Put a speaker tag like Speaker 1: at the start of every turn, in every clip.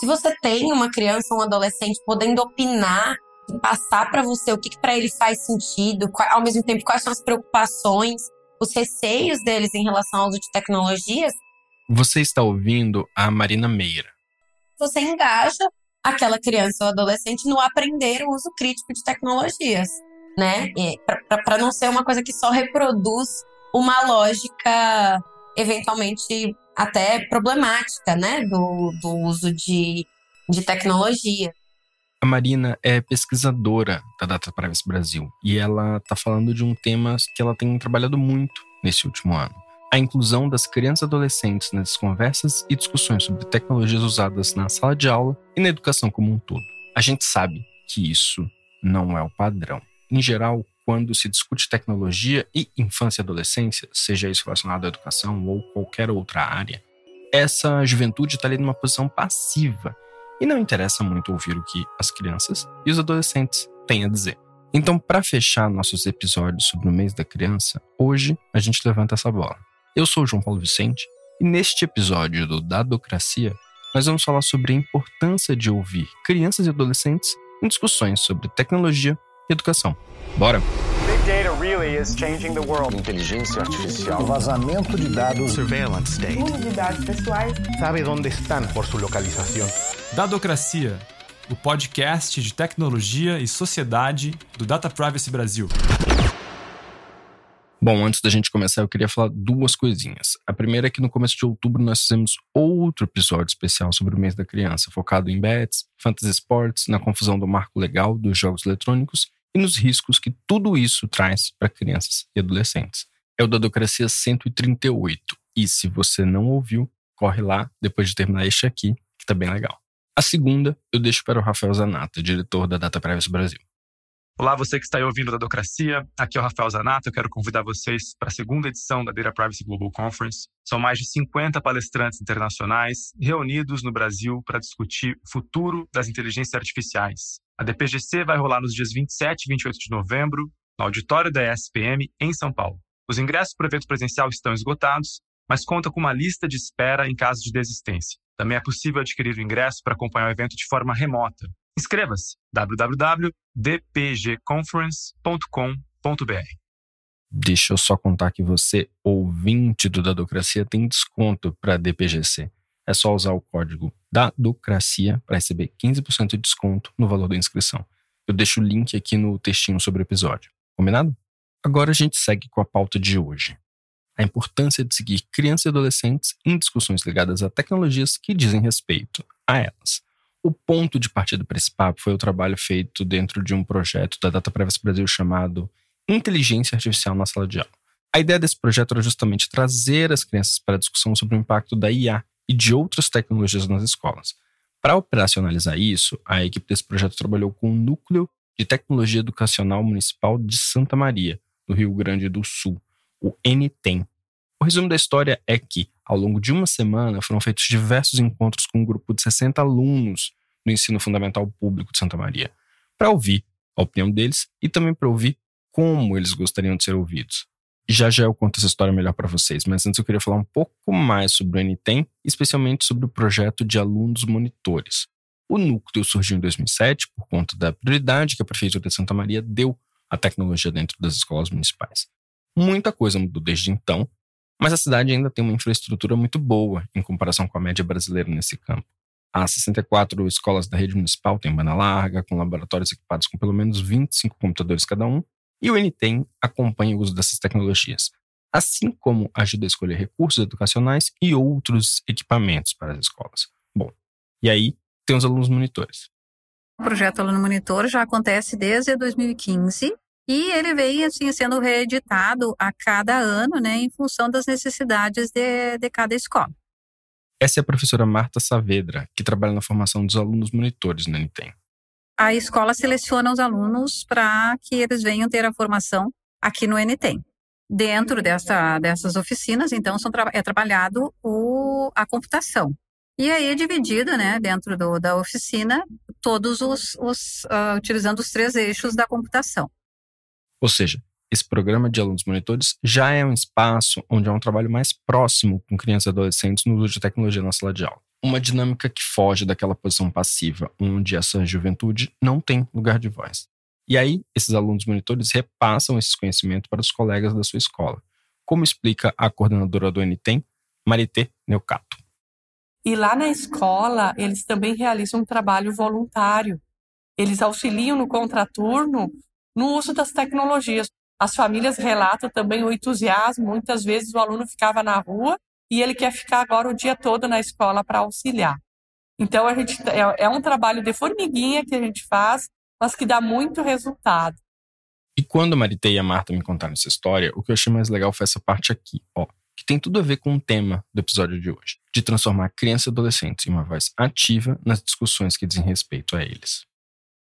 Speaker 1: Se você tem uma criança ou um adolescente podendo opinar e passar para você o que, que para ele faz sentido, qual, ao mesmo tempo quais são as preocupações, os receios deles em relação ao uso de tecnologias.
Speaker 2: Você está ouvindo a Marina Meira.
Speaker 1: Você engaja aquela criança ou adolescente no aprender o uso crítico de tecnologias, né? Para não ser uma coisa que só reproduz uma lógica eventualmente até problemática, né, do, do uso de, de tecnologia.
Speaker 2: A Marina é pesquisadora da Data Privacy Brasil e ela está falando de um tema que ela tem trabalhado muito nesse último ano. A inclusão das crianças e adolescentes nas conversas e discussões sobre tecnologias usadas na sala de aula e na educação como um todo. A gente sabe que isso não é o padrão. Em geral, quando se discute tecnologia e infância e adolescência, seja isso relacionado à educação ou qualquer outra área, essa juventude está ali numa posição passiva e não interessa muito ouvir o que as crianças e os adolescentes têm a dizer. Então, para fechar nossos episódios sobre o mês da criança, hoje a gente levanta essa bola. Eu sou o João Paulo Vicente e neste episódio do Dadocracia, nós vamos falar sobre a importância de ouvir crianças e adolescentes em discussões sobre tecnologia educação. Bora! Big data really is changing the world.
Speaker 3: Inteligência artificial. O vazamento de dados. Surveillance state. Uso de dados pessoais. Sabe onde estão por sua localização.
Speaker 4: Dadocracia, o podcast de tecnologia e sociedade do Data Privacy Brasil.
Speaker 2: Bom, antes da gente começar, eu queria falar duas coisinhas. A primeira é que no começo de outubro nós fizemos outro episódio especial sobre o mês da criança, focado em bets, fantasy sports, na confusão do marco legal dos jogos eletrônicos e nos riscos que tudo isso traz para crianças e adolescentes. É o Dadocracia 138. E se você não ouviu, corre lá depois de terminar este aqui, que tá bem legal. A segunda eu deixo para o Rafael Zanata, diretor da Data Privacy Brasil.
Speaker 5: Olá, você que está aí ouvindo da Docracia. Aqui é o Rafael Zanata. Eu quero convidar vocês para a segunda edição da Data Privacy Global Conference. São mais de 50 palestrantes internacionais reunidos no Brasil para discutir o futuro das inteligências artificiais. A DPGC vai rolar nos dias 27 e 28 de novembro, no auditório da ESPM, em São Paulo. Os ingressos para o evento presencial estão esgotados, mas conta com uma lista de espera em caso de desistência. Também é possível adquirir o ingresso para acompanhar o evento de forma remota. Inscreva-se www.dpgconference.com.br.
Speaker 2: Deixa eu só contar que você, ouvinte do Dadocracia, tem desconto para DPGC. É só usar o código DADOCRACIA para receber 15% de desconto no valor da inscrição. Eu deixo o link aqui no textinho sobre o episódio. Combinado? Agora a gente segue com a pauta de hoje. A importância de seguir crianças e adolescentes em discussões ligadas a tecnologias que dizem respeito a elas. O ponto de partida para esse papo foi o trabalho feito dentro de um projeto da Data Privacy Brasil chamado Inteligência Artificial na Sala de Aula. A ideia desse projeto era justamente trazer as crianças para a discussão sobre o impacto da IA e de outras tecnologias nas escolas. Para operacionalizar isso, a equipe desse projeto trabalhou com o Núcleo de Tecnologia Educacional Municipal de Santa Maria, no Rio Grande do Sul, o NTEM. O resumo da história é que, ao longo de uma semana, foram feitos diversos encontros com um grupo de 60 alunos do ensino fundamental público de Santa Maria, para ouvir a opinião deles e também para ouvir como eles gostariam de ser ouvidos. Já já eu conto essa história melhor para vocês, mas antes eu queria falar um pouco mais sobre o NTEM, especialmente sobre o projeto de alunos monitores. O núcleo surgiu em 2007 por conta da prioridade que a Prefeitura de Santa Maria deu à tecnologia dentro das escolas municipais. Muita coisa mudou desde então, mas a cidade ainda tem uma infraestrutura muito boa em comparação com a média brasileira nesse campo. As 64 escolas da rede municipal têm banda larga, com laboratórios equipados com pelo menos 25 computadores cada um, e o NTEM acompanha o uso dessas tecnologias, assim como ajuda a escolher recursos educacionais e outros equipamentos para as escolas. Bom, e aí tem os alunos monitores.
Speaker 6: O projeto Aluno Monitor já acontece desde 2015 e ele vem assim sendo reeditado a cada ano, né, em função das necessidades de, de cada escola.
Speaker 2: Essa é a professora Marta Saavedra, que trabalha na formação dos alunos monitores no NTEM
Speaker 6: a escola seleciona os alunos para que eles venham ter a formação aqui no NTEM. Dentro dessa, dessas oficinas, então, são, é trabalhado o, a computação. E aí é dividido, né, dentro do, da oficina, todos os, os uh, utilizando os três eixos da computação.
Speaker 2: Ou seja, esse programa de alunos monitores já é um espaço onde há um trabalho mais próximo com crianças e adolescentes no uso de tecnologia na sala de aula. Uma dinâmica que foge daquela posição passiva, onde essa juventude não tem lugar de voz. E aí, esses alunos monitores repassam esses conhecimentos para os colegas da sua escola, como explica a coordenadora do NTEM, Marité Neucato.
Speaker 7: E lá na escola, eles também realizam um trabalho voluntário. Eles auxiliam no contraturno no uso das tecnologias. As famílias relatam também o entusiasmo. Muitas vezes o aluno ficava na rua e ele quer ficar agora o dia todo na escola para auxiliar. Então a gente é, é um trabalho de formiguinha que a gente faz, mas que dá muito resultado.
Speaker 2: E quando a Marité e a Marta me contaram essa história, o que eu achei mais legal foi essa parte aqui, ó, que tem tudo a ver com o tema do episódio de hoje, de transformar crianças e adolescentes em uma voz ativa nas discussões que dizem respeito a eles.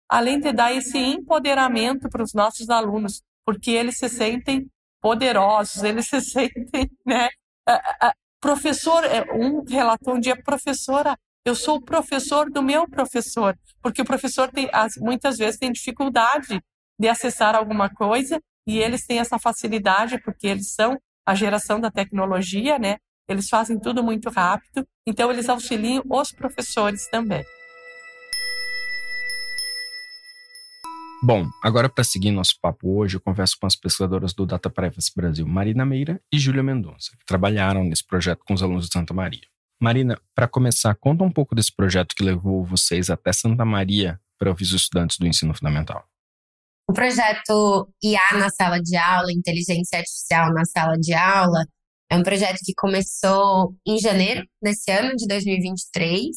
Speaker 7: Além de dar esse empoderamento para os nossos alunos, porque eles se sentem poderosos, eles se sentem, né? Professor, é, um relatou um dia, professora, eu sou o professor do meu professor, porque o professor tem, muitas vezes tem dificuldade de acessar alguma coisa e eles têm essa facilidade porque eles são a geração da tecnologia, né? Eles fazem tudo muito rápido, então eles auxiliam os professores também.
Speaker 2: Bom, agora para seguir nosso papo hoje, eu converso com as pesquisadoras do Data Privacy Brasil, Marina Meira e Júlia Mendonça, que trabalharam nesse projeto com os alunos de Santa Maria. Marina, para começar, conta um pouco desse projeto que levou vocês até Santa Maria para ouvir os estudantes do ensino fundamental.
Speaker 1: O projeto IA na sala de aula, inteligência artificial na sala de aula, é um projeto que começou em janeiro desse ano, de 2023,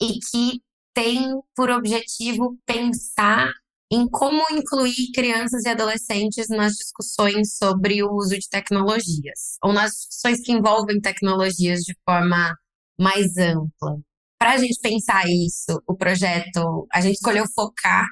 Speaker 1: e que tem por objetivo pensar em como incluir crianças e adolescentes nas discussões sobre o uso de tecnologias, ou nas discussões que envolvem tecnologias de forma mais ampla. Para a gente pensar isso, o projeto, a gente escolheu focar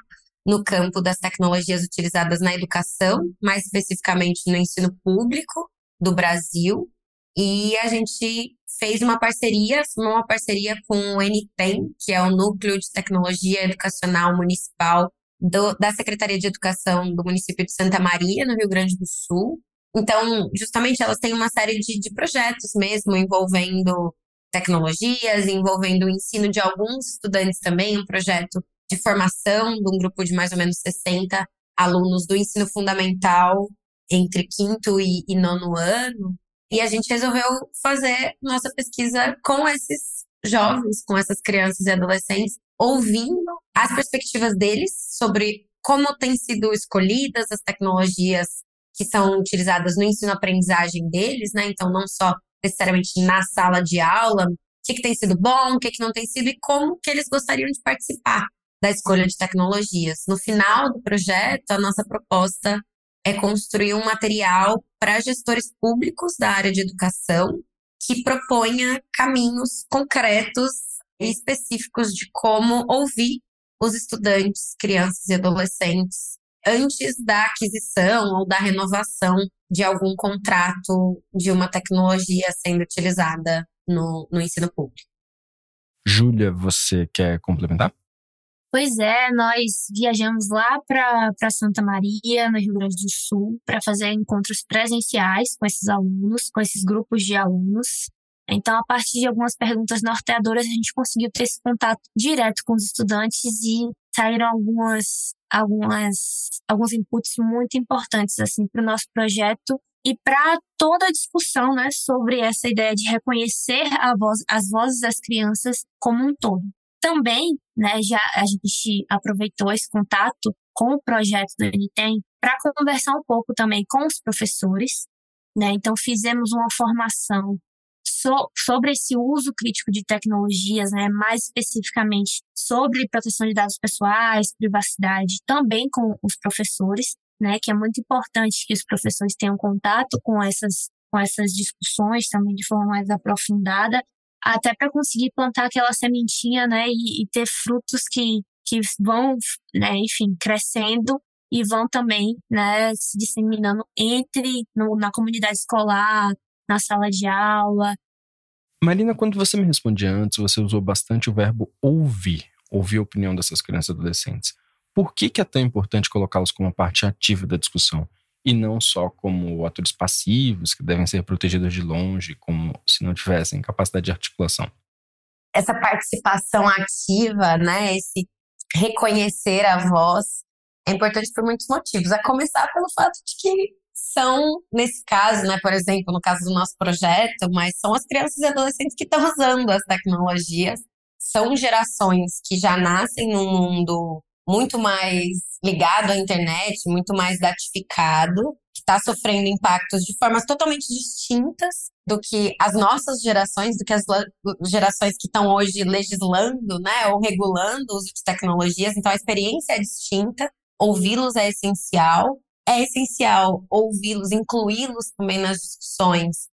Speaker 1: no campo das tecnologias utilizadas na educação, mais especificamente no ensino público do Brasil. E a gente fez uma parceria, uma parceria com o NTEM, que é o Núcleo de Tecnologia Educacional Municipal do, da Secretaria de Educação do município de Santa Maria, no Rio Grande do Sul. Então, justamente, elas têm uma série de, de projetos mesmo envolvendo tecnologias, envolvendo o ensino de alguns estudantes também, um projeto de formação de um grupo de mais ou menos 60 alunos do ensino fundamental entre quinto e, e nono ano. E a gente resolveu fazer nossa pesquisa com esses jovens, com essas crianças e adolescentes, ouvindo as perspectivas deles sobre como têm sido escolhidas as tecnologias que são utilizadas no ensino-aprendizagem deles, né? Então, não só necessariamente na sala de aula, o que, que tem sido bom, o que, que não tem sido e como que eles gostariam de participar da escolha de tecnologias. No final do projeto, a nossa proposta é construir um material para gestores públicos da área de educação que proponha caminhos concretos e específicos de como ouvir os estudantes, crianças e adolescentes antes da aquisição ou da renovação de algum contrato de uma tecnologia sendo utilizada no, no ensino público.
Speaker 2: Júlia, você quer complementar?
Speaker 8: Pois é, nós viajamos lá para Santa Maria, no Rio Grande do Sul, para fazer encontros presenciais com esses alunos, com esses grupos de alunos. Então, a partir de algumas perguntas norteadoras, a gente conseguiu ter esse contato direto com os estudantes e saíram algumas, algumas, alguns inputs muito importantes assim para o nosso projeto e para toda a discussão né, sobre essa ideia de reconhecer voz, as vozes das crianças como um todo. Também, né, já a gente aproveitou esse contato com o projeto do NTEM para conversar um pouco também com os professores, né? Então fizemos uma formação so, sobre esse uso crítico de tecnologias, né, mais especificamente sobre proteção de dados pessoais, privacidade, também com os professores, né, que é muito importante que os professores tenham contato com essas com essas discussões também de forma mais aprofundada até para conseguir plantar aquela sementinha, né, e, e, ter frutos que, que vão, né, enfim, crescendo e vão também, né, se disseminando entre, no, na comunidade escolar, na sala de aula.
Speaker 2: Marina, quando você me respondia antes, você usou bastante o verbo ouvir, ouvir a opinião dessas crianças e adolescentes. Por que, que é tão importante colocá-los como parte ativa da discussão? E não só como atores passivos que devem ser protegidos de longe, como se não tivessem capacidade de articulação.
Speaker 1: essa participação ativa, né? Esse reconhecer a voz é importante por muitos motivos. A começar pelo fato de que são, nesse caso, né, por exemplo, no caso do nosso projeto, mas são as crianças e adolescentes que estão usando as tecnologias. São gerações que já nascem num mundo muito mais ligado à internet, muito mais datificado, que está sofrendo impactos de formas totalmente distintas do que as nossas gerações, do que as gerações que estão hoje legislando, né, ou regulando o uso de tecnologias. Então a experiência é distinta, ouvi-los é essencial. É essencial ouvi-los, incluí-los também nas discussões,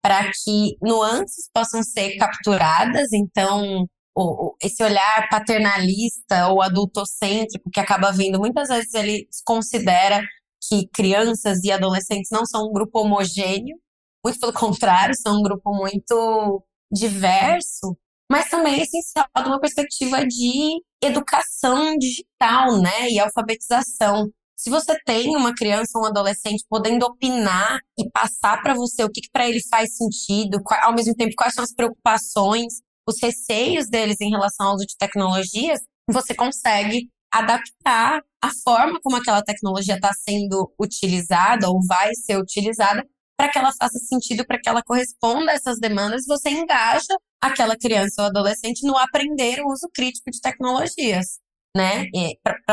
Speaker 1: para que nuances possam ser capturadas. Então, o, esse olhar paternalista ou adultocêntrico que acaba vindo, muitas vezes ele considera que crianças e adolescentes não são um grupo homogêneo, muito pelo contrário, são um grupo muito diverso, mas também é essencial de uma perspectiva de educação digital, né, e alfabetização. Se você tem uma criança ou um adolescente podendo opinar e passar para você o que, que para ele faz sentido, ao mesmo tempo quais são as preocupações, os receios deles em relação ao uso de tecnologias, você consegue adaptar a forma como aquela tecnologia está sendo utilizada ou vai ser utilizada para que ela faça sentido, para que ela corresponda a essas demandas, você engaja aquela criança ou adolescente no aprender o uso crítico de tecnologias, né?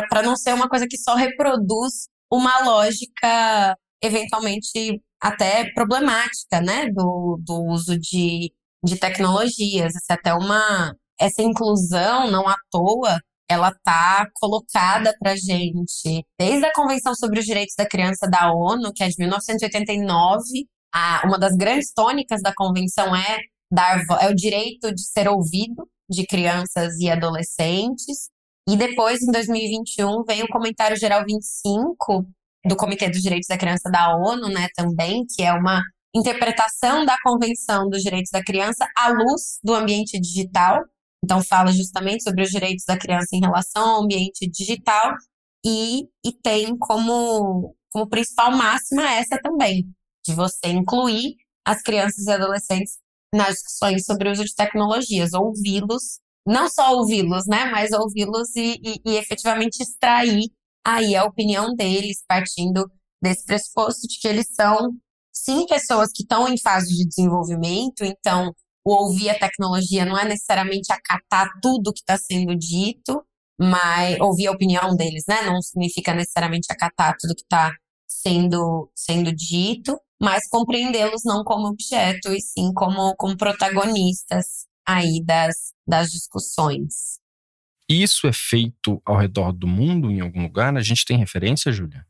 Speaker 1: Para não ser uma coisa que só reproduz uma lógica eventualmente até problemática, né, do, do uso de de tecnologias. Essa é até uma essa inclusão não à toa ela tá colocada para gente desde a Convenção sobre os Direitos da Criança da ONU, que é de 1989. A, uma das grandes tônicas da convenção é dar é o direito de ser ouvido de crianças e adolescentes. E depois, em 2021, vem o Comentário Geral 25 do Comitê dos Direitos da Criança da ONU, né, também, que é uma interpretação da Convenção dos Direitos da Criança à luz do ambiente digital. Então, fala justamente sobre os direitos da criança em relação ao ambiente digital e, e tem como, como principal máxima essa também, de você incluir as crianças e adolescentes nas discussões sobre o uso de tecnologias, ouvi-los, não só ouvi-los, né, mas ouvi-los e, e, e efetivamente extrair aí a opinião deles, partindo desse pressuposto de que eles são sim pessoas que estão em fase de desenvolvimento, então o ouvir a tecnologia não é necessariamente acatar tudo que está sendo dito, mas ouvir a opinião deles, né? Não significa necessariamente acatar tudo que está sendo, sendo dito, mas compreendê-los não como objeto, e sim como, como protagonistas aí das, das discussões.
Speaker 2: Isso é feito ao redor do mundo, em algum lugar? A gente tem referência, Júlia?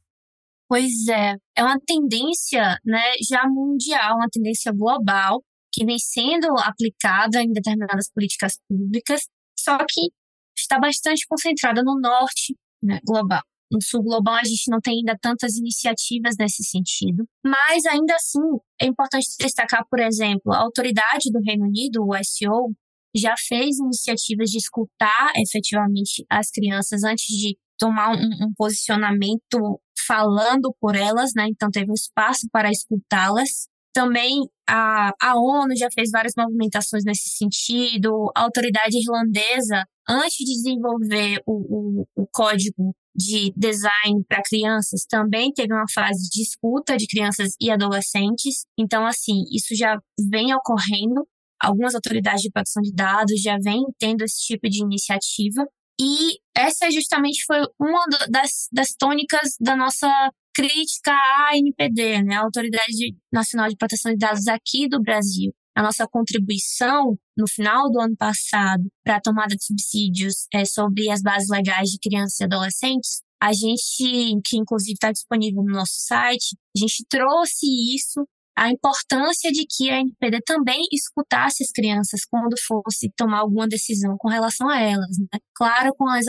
Speaker 8: Pois é, é uma tendência né, já mundial, uma tendência global, que vem sendo aplicada em determinadas políticas públicas, só que está bastante concentrada no norte né, global. No sul global, a gente não tem ainda tantas iniciativas nesse sentido, mas ainda assim é importante destacar, por exemplo, a autoridade do Reino Unido, o SEO, já fez iniciativas de escutar efetivamente as crianças antes de tomar um, um posicionamento falando por elas, né? Então teve um espaço para escutá-las. Também a, a ONU já fez várias movimentações nesse sentido. A autoridade irlandesa, antes de desenvolver o, o, o código de design para crianças, também teve uma fase de escuta de crianças e adolescentes. Então, assim, isso já vem ocorrendo. Algumas autoridades de proteção de dados já vêm tendo esse tipo de iniciativa. E essa justamente foi uma das, das tônicas da nossa crítica à ANPD, né, a Autoridade Nacional de Proteção de Dados aqui do Brasil. A nossa contribuição no final do ano passado para a tomada de subsídios é, sobre as bases legais de crianças e adolescentes, a gente, que inclusive está disponível no nosso site, a gente trouxe isso a importância de que a NPD também escutasse as crianças quando fosse tomar alguma decisão com relação a elas. Né? Claro, com as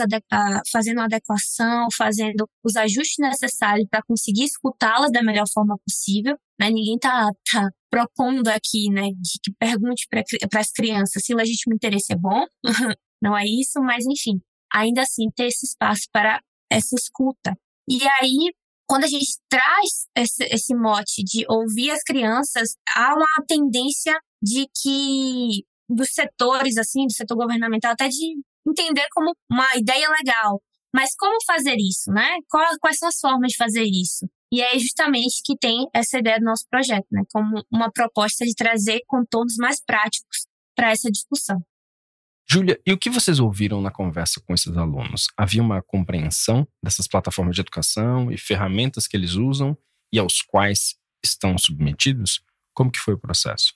Speaker 8: fazendo a adequação, fazendo os ajustes necessários para conseguir escutá-las da melhor forma possível. Né? Ninguém está tá propondo aqui né, que pergunte para as crianças se o legítimo interesse é bom. Não é isso, mas enfim, ainda assim ter esse espaço para essa escuta. E aí, quando a gente traz esse, esse mote de ouvir as crianças, há uma tendência de que dos setores, assim, do setor governamental, até de entender como uma ideia legal. Mas como fazer isso, né? Quais são as formas de fazer isso? E é justamente que tem essa ideia do nosso projeto, né? Como uma proposta de trazer contornos mais práticos para essa discussão.
Speaker 2: Júlia, e o que vocês ouviram na conversa com esses alunos? Havia uma compreensão dessas plataformas de educação e ferramentas que eles usam e aos quais estão submetidos? Como que foi o processo?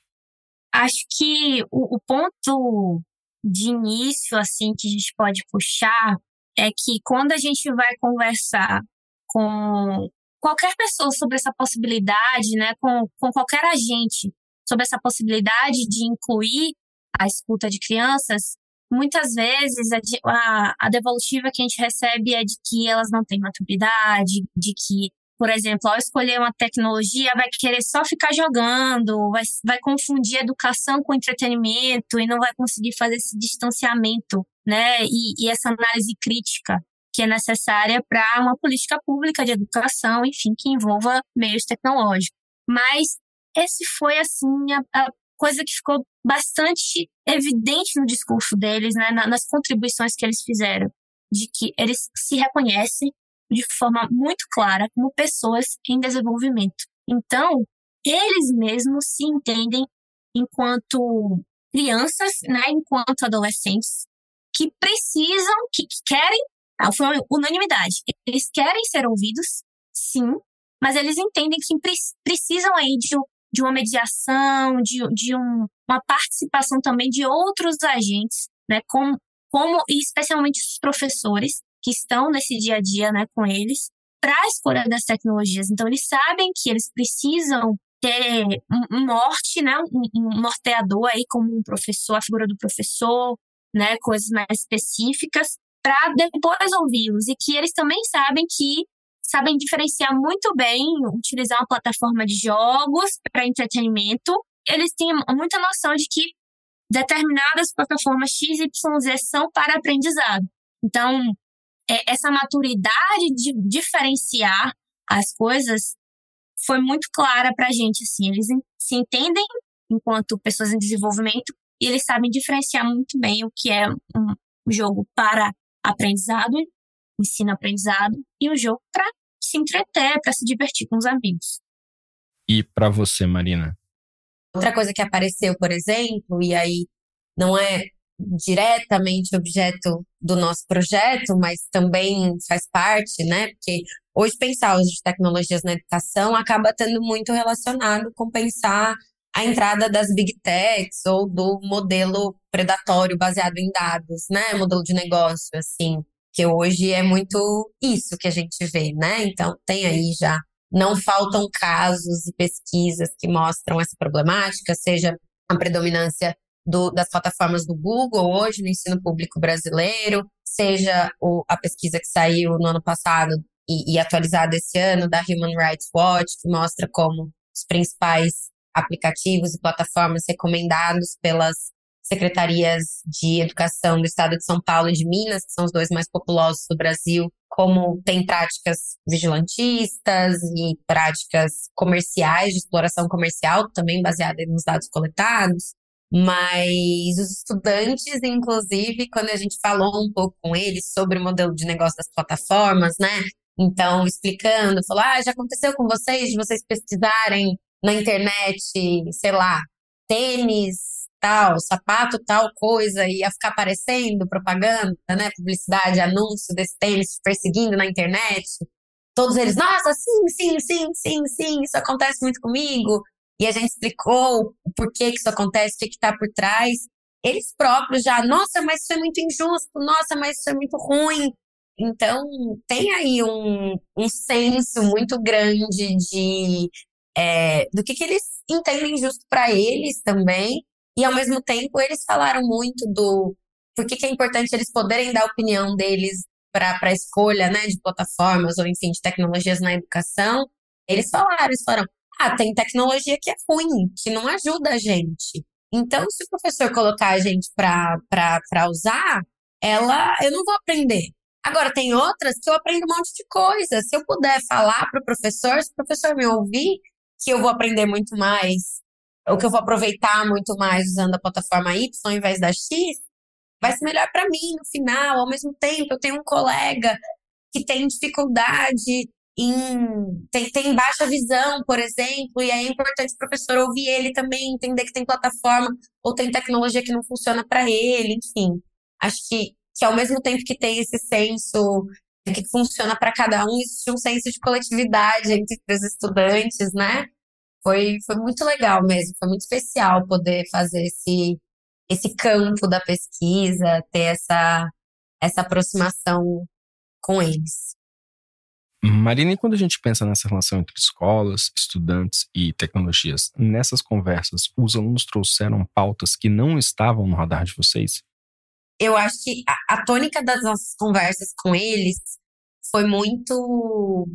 Speaker 8: Acho que o, o ponto de início, assim, que a gente pode puxar é que quando a gente vai conversar com qualquer pessoa sobre essa possibilidade, né, com, com qualquer agente sobre essa possibilidade de incluir a escuta de crianças, muitas vezes a, a, devolutiva que a gente recebe é de que elas não têm maturidade, de que, por exemplo, ao escolher uma tecnologia, vai querer só ficar jogando, vai, vai confundir educação com entretenimento e não vai conseguir fazer esse distanciamento, né? E, e essa análise crítica que é necessária para uma política pública de educação, enfim, que envolva meios tecnológicos. Mas esse foi, assim, a, a coisa que ficou bastante evidente no discurso deles, né, nas contribuições que eles fizeram, de que eles se reconhecem de forma muito clara como pessoas em desenvolvimento. Então, eles mesmos se entendem enquanto crianças, né, enquanto adolescentes, que precisam, que, que querem, ah, foi uma unanimidade, eles querem ser ouvidos, sim, mas eles entendem que precisam aí de, de uma mediação, de, de um, uma participação também de outros agentes, né, como, como e especialmente os professores que estão nesse dia a dia, né, com eles, para a escolha das tecnologias. Então eles sabem que eles precisam ter um, norte, né, um, norteador aí como um professor, a figura do professor, né, coisas mais específicas, para depois ouvi-los e que eles também sabem que sabem diferenciar muito bem, utilizar uma plataforma de jogos para entretenimento. Eles têm muita noção de que determinadas plataformas X e Z são para aprendizado. Então, é, essa maturidade de diferenciar as coisas foi muito clara para a gente. Assim, eles se entendem enquanto pessoas em desenvolvimento e eles sabem diferenciar muito bem o que é um jogo para aprendizado, ensino-aprendizado, e um jogo para se entreter, para se divertir com os amigos.
Speaker 2: E para você, Marina?
Speaker 1: Outra coisa que apareceu, por exemplo, e aí não é diretamente objeto do nosso projeto, mas também faz parte, né? Porque hoje pensar uso de tecnologias na educação acaba tendo muito relacionado com pensar a entrada das big techs ou do modelo predatório baseado em dados, né? Modelo de negócio, assim que hoje é muito isso que a gente vê, né? Então, tem aí já. Não faltam casos e pesquisas que mostram essa problemática, seja a predominância do, das plataformas do Google hoje no ensino público brasileiro, seja o, a pesquisa que saiu no ano passado e, e atualizada esse ano da Human Rights Watch, que mostra como os principais aplicativos e plataformas recomendados pelas secretarias de educação do estado de São Paulo e de Minas, que são os dois mais populosos do Brasil, como tem práticas vigilantistas e práticas comerciais, de exploração comercial, também baseada nos dados coletados. Mas os estudantes, inclusive, quando a gente falou um pouco com eles sobre o modelo de negócio das plataformas, né? Então, explicando, falou: ah, já aconteceu com vocês de vocês pesquisarem na internet, sei lá, tênis tal, sapato tal coisa, ia ficar aparecendo propaganda, né, publicidade, anúncio desse tênis perseguindo na internet. Todos eles, nossa, sim, sim, sim, sim, sim, isso acontece muito comigo. E a gente explicou o porquê que isso acontece, o que está por trás. Eles próprios já, nossa, mas isso é muito injusto, nossa, mas isso é muito ruim. Então, tem aí um, um senso muito grande de é, do que, que eles entendem justo para eles também e ao mesmo tempo, eles falaram muito do por que, que é importante eles poderem dar a opinião deles para a escolha né, de plataformas ou, enfim, de tecnologias na educação. Eles falaram, eles falaram, ah, tem tecnologia que é ruim, que não ajuda a gente. Então, se o professor colocar a gente para usar, ela, eu não vou aprender. Agora, tem outras que eu aprendo um monte de coisa. Se eu puder falar para o professor, se o professor me ouvir, que eu vou aprender muito mais o que eu vou aproveitar muito mais usando a plataforma Y ao invés da X, vai ser melhor para mim no final. Ao mesmo tempo, eu tenho um colega que tem dificuldade em. Tem, tem baixa visão, por exemplo, e aí é importante o professor ouvir ele também, entender que tem plataforma ou tem tecnologia que não funciona para ele, enfim. Acho que, que ao mesmo tempo que tem esse senso que funciona para cada um, existe um senso de coletividade entre os estudantes, né? Foi, foi muito legal mesmo, foi muito especial poder fazer esse, esse campo da pesquisa, ter essa, essa aproximação com eles.
Speaker 2: Marina, e quando a gente pensa nessa relação entre escolas, estudantes e tecnologias, nessas conversas, os alunos trouxeram pautas que não estavam no radar de vocês?
Speaker 1: Eu acho que a, a tônica das nossas conversas com eles foi muito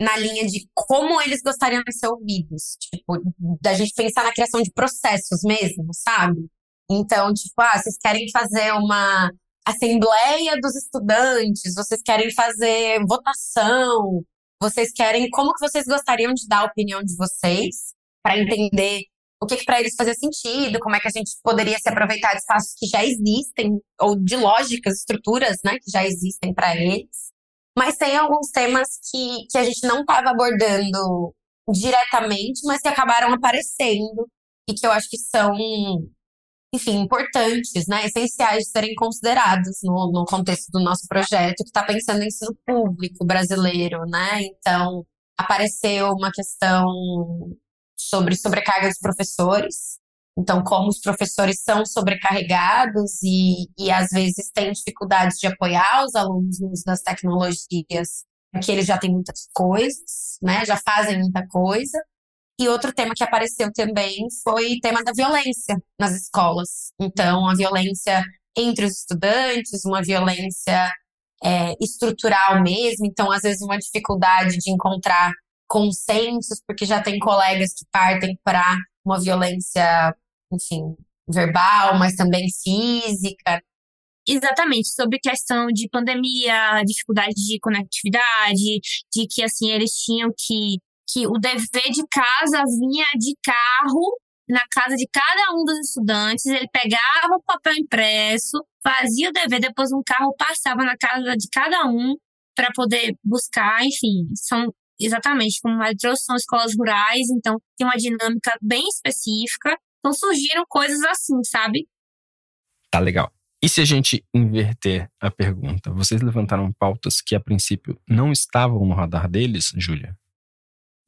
Speaker 1: na linha de como eles gostariam de ser ouvidos. Tipo, da gente pensar na criação de processos mesmo, sabe? Então, tipo, ah, vocês querem fazer uma assembleia dos estudantes, vocês querem fazer votação, vocês querem como que vocês gostariam de dar a opinião de vocês para entender o que, que para eles fazia sentido, como é que a gente poderia se aproveitar de espaços que já existem ou de lógicas, estruturas, né, que já existem para eles. Mas tem alguns temas que, que a gente não estava abordando diretamente, mas que acabaram aparecendo e que eu acho que são enfim, importantes, né, essenciais de serem considerados no, no contexto do nosso projeto, que está pensando em ensino público brasileiro, né? Então, apareceu uma questão sobre sobrecarga dos professores. Então, como os professores são sobrecarregados e, e às vezes têm dificuldades de apoiar os alunos no uso das tecnologias, porque eles já têm muitas coisas, né? Já fazem muita coisa. E outro tema que apareceu também foi o tema da violência nas escolas. Então, a violência entre os estudantes, uma violência é, estrutural mesmo. Então, às vezes, uma dificuldade de encontrar consensos, porque já tem colegas que partem para uma violência, enfim, verbal, mas também física.
Speaker 8: Exatamente, sobre questão de pandemia, dificuldade de conectividade, de que assim eles tinham que que o dever de casa vinha de carro na casa de cada um dos estudantes, ele pegava o papel impresso, fazia o dever, depois um carro passava na casa de cada um para poder buscar, enfim, são exatamente como a trouxe, são escolas rurais, então tem uma dinâmica bem específica. Então surgiram coisas assim, sabe?
Speaker 2: Tá legal. E se a gente inverter a pergunta? Vocês levantaram pautas que a princípio não estavam no radar deles, Júlia?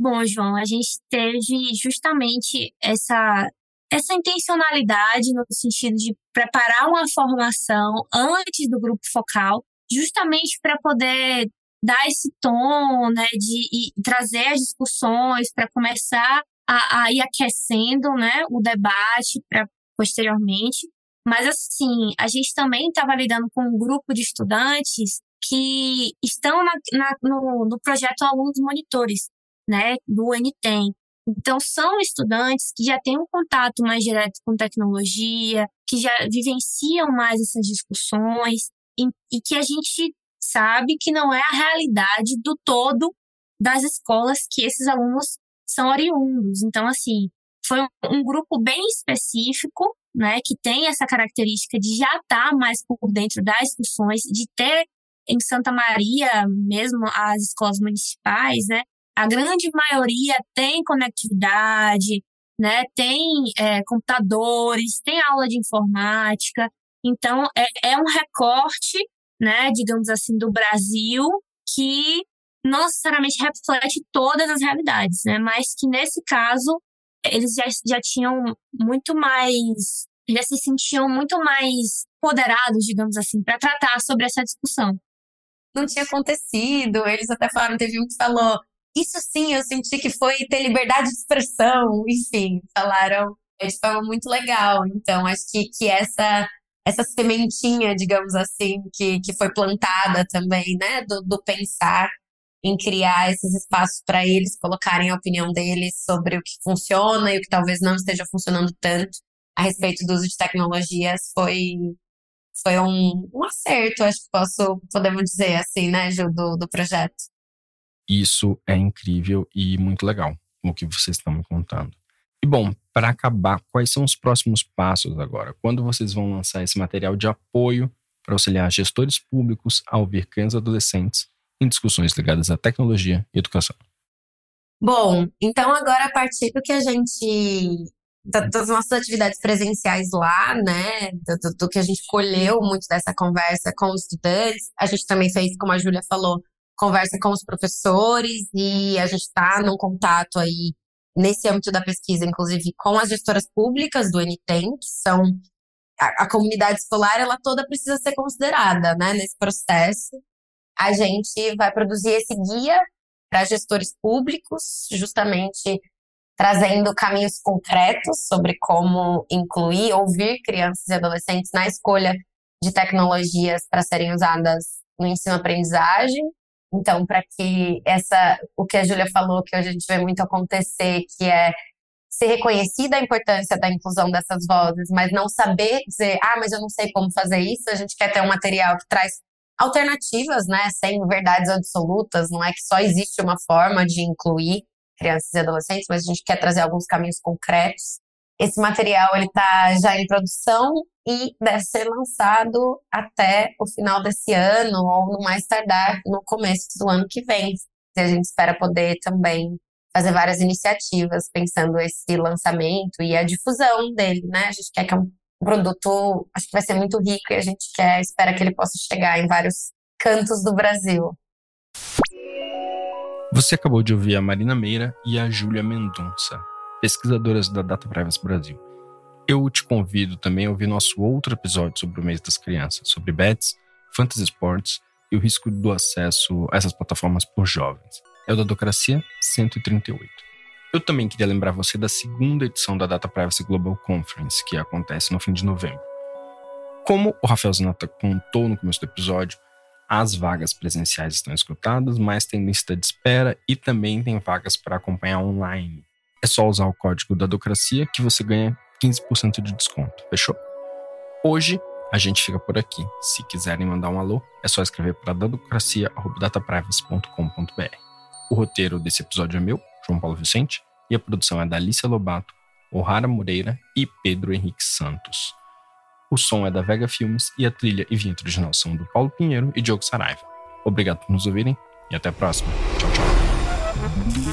Speaker 8: Bom, João, a gente teve justamente essa, essa intencionalidade no sentido de preparar uma formação antes do grupo focal, justamente para poder dar esse tom, né, de e trazer as discussões para começar a, a ir aquecendo, né, o debate para posteriormente. Mas assim, a gente também estava lidando com um grupo de estudantes que estão na, na, no, no projeto Alunos Monitores, né, do NTEM. Então, são estudantes que já têm um contato mais direto com tecnologia, que já vivenciam mais essas discussões e, e que a gente sabe que não é a realidade do todo das escolas que esses alunos são oriundos. Então, assim, foi um, grupo bem específico, né, que tem essa característica de já estar tá mais por dentro das discussões, de ter em Santa Maria mesmo as escolas municipais, né, a grande maioria tem conectividade, né? Tem é, computadores, tem aula de informática. Então, é, é um recorte, né, digamos assim, do Brasil que não necessariamente reflete todas as realidades, né? Mas que nesse caso eles já, já tinham muito mais, já se sentiam muito mais poderados, digamos assim, para tratar sobre essa discussão.
Speaker 1: Não tinha acontecido, eles até falaram, teve um que falou, isso sim, eu senti que foi ter liberdade de expressão, enfim, falaram de forma muito legal. Então, acho que, que essa essa sementinha, digamos assim, que, que foi plantada também, né, do, do pensar em criar esses espaços para eles colocarem a opinião deles sobre o que funciona e o que talvez não esteja funcionando tanto a respeito do uso de tecnologias foi foi um, um acerto, acho que posso podemos dizer assim, né, Ju, do, do projeto.
Speaker 2: Isso é incrível e muito legal, o que vocês estão me contando. E bom, para acabar, quais são os próximos passos agora? Quando vocês vão lançar esse material de apoio para auxiliar gestores públicos a ouvir crianças adolescentes em discussões ligadas à tecnologia e educação?
Speaker 1: Bom, então agora a partir do que a gente das nossas atividades presenciais lá, né, do, do, que a gente colheu muito dessa conversa com os estudantes, a gente também fez, como a Júlia falou, conversa com os professores e a gente está num contato aí nesse âmbito da pesquisa, inclusive com as gestoras públicas do NTEM, que são a, a comunidade escolar, ela toda precisa ser considerada, né, nesse processo. A gente vai produzir esse guia para gestores públicos, justamente trazendo caminhos concretos sobre como incluir, ouvir crianças e adolescentes na escolha de tecnologias para serem usadas no ensino-aprendizagem. Então, para que essa, o que a Júlia falou, que hoje a gente vê muito acontecer, que é ser reconhecida a importância da inclusão dessas vozes, mas não saber dizer, ah, mas eu não sei como fazer isso, a gente quer ter um material que traz alternativas, né, sem verdades absolutas, não é que só existe uma forma de incluir crianças e adolescentes, mas a gente quer trazer alguns caminhos concretos. Esse material ele está já em produção e deve ser lançado até o final desse ano ou no mais tardar no começo do ano que vem. E a gente espera poder também fazer várias iniciativas pensando esse lançamento e a difusão dele, né? A gente quer que é um produto, acho que vai ser muito rico e a gente quer, espera que ele possa chegar em vários cantos do Brasil.
Speaker 2: Você acabou de ouvir a Marina Meira e a Júlia Mendonça, pesquisadoras da Data Privacy Brasil. Eu te convido também a ouvir nosso outro episódio sobre o mês das crianças, sobre bets, fantasy sports e o risco do acesso a essas plataformas por jovens. É o da Docracia 138. Eu também queria lembrar você da segunda edição da Data Privacy Global Conference, que acontece no fim de novembro. Como o Rafael Zanata contou no começo do episódio, as vagas presenciais estão escutadas, mas tem lista de espera e também tem vagas para acompanhar online. É só usar o código da Docracia que você ganha 15% de desconto, fechou? Hoje a gente fica por aqui. Se quiserem mandar um alô, é só escrever para dadocracia.dataprivacy.com.br. O roteiro desse episódio é meu, João Paulo Vicente, e a produção é da Alicia Lobato, O'Hara Moreira e Pedro Henrique Santos. O som é da Vega Filmes e a trilha e vinheta original são do Paulo Pinheiro e Diogo Saraiva. Obrigado por nos ouvirem e até a próxima. Tchau, tchau.